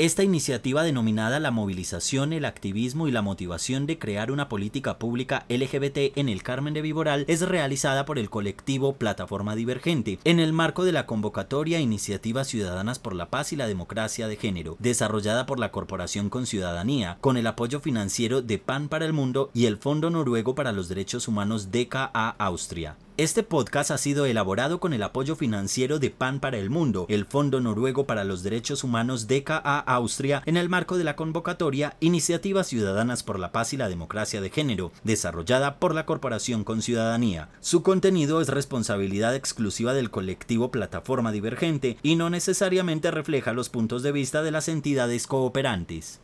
Esta iniciativa denominada la movilización, el activismo y la motivación de crear una política pública LGBT en el Carmen de Viboral es realizada por el colectivo Plataforma Divergente en el marco de la convocatoria Iniciativas Ciudadanas por la Paz y la Democracia de Género, desarrollada por la Corporación con Ciudadanía, con el apoyo financiero de PAN para el Mundo y el Fondo Noruego para los Derechos Humanos DKA Austria. Este podcast ha sido elaborado con el apoyo financiero de PAN para el Mundo, el Fondo Noruego para los Derechos Humanos DKA Austria, en el marco de la convocatoria Iniciativas Ciudadanas por la Paz y la Democracia de Género, desarrollada por la Corporación con Ciudadanía. Su contenido es responsabilidad exclusiva del colectivo Plataforma Divergente y no necesariamente refleja los puntos de vista de las entidades cooperantes.